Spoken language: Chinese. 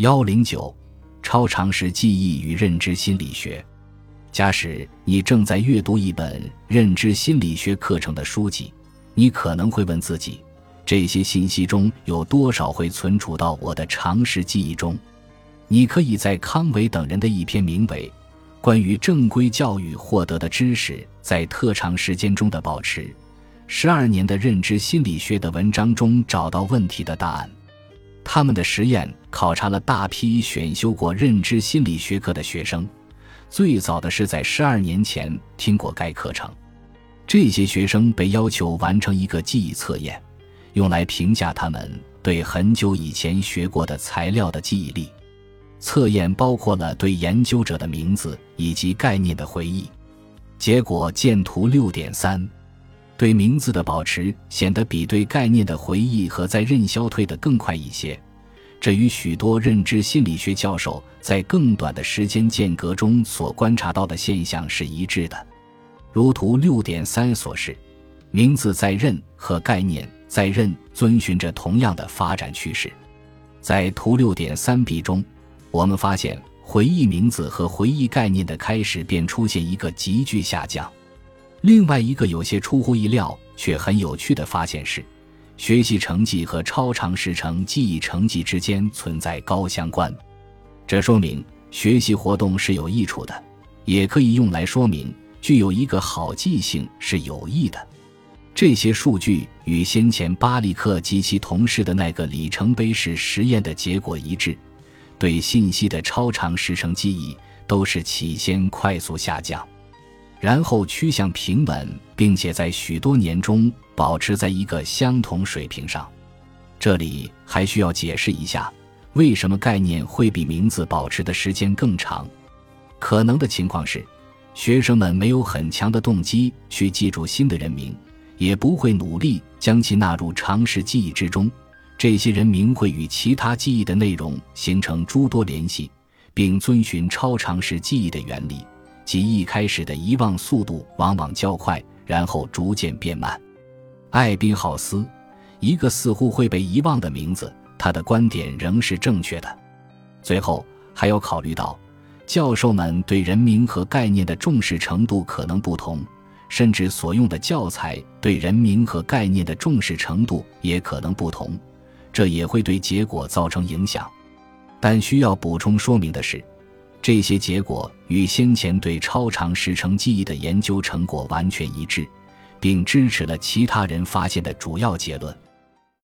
幺零九，超长时记忆与认知心理学。假使你正在阅读一本认知心理学课程的书籍，你可能会问自己：这些信息中有多少会存储到我的常识记忆中？你可以在康维等人的一篇名为《关于正规教育获得的知识在特长时间中的保持：十二年的认知心理学》的文章中找到问题的答案。他们的实验考察了大批选修过认知心理学课的学生，最早的是在十二年前听过该课程。这些学生被要求完成一个记忆测验，用来评价他们对很久以前学过的材料的记忆力。测验包括了对研究者的名字以及概念的回忆。结果见图六点三。对名字的保持显得比对概念的回忆和在任消退的更快一些，这与许多认知心理学教授在更短的时间间隔中所观察到的现象是一致的。如图六点三所示，名字在任和概念在任遵循着同样的发展趋势。在图六点三 b 中，我们发现回忆名字和回忆概念的开始便出现一个急剧下降。另外一个有些出乎意料却很有趣的发现是，学习成绩和超长时程记忆成绩之间存在高相关。这说明学习活动是有益处的，也可以用来说明具有一个好记性是有益的。这些数据与先前巴利克及其同事的那个里程碑式实验的结果一致，对信息的超长时程记忆都是起先快速下降。然后趋向平稳，并且在许多年中保持在一个相同水平上。这里还需要解释一下，为什么概念会比名字保持的时间更长。可能的情况是，学生们没有很强的动机去记住新的人名，也不会努力将其纳入常识记忆之中。这些人名会与其他记忆的内容形成诸多联系，并遵循超常识记忆的原理。即一开始的遗忘速度往往较快，然后逐渐变慢。艾宾浩斯，一个似乎会被遗忘的名字，他的观点仍是正确的。最后还要考虑到，教授们对人名和概念的重视程度可能不同，甚至所用的教材对人名和概念的重视程度也可能不同，这也会对结果造成影响。但需要补充说明的是。这些结果与先前对超长时程记忆的研究成果完全一致，并支持了其他人发现的主要结论。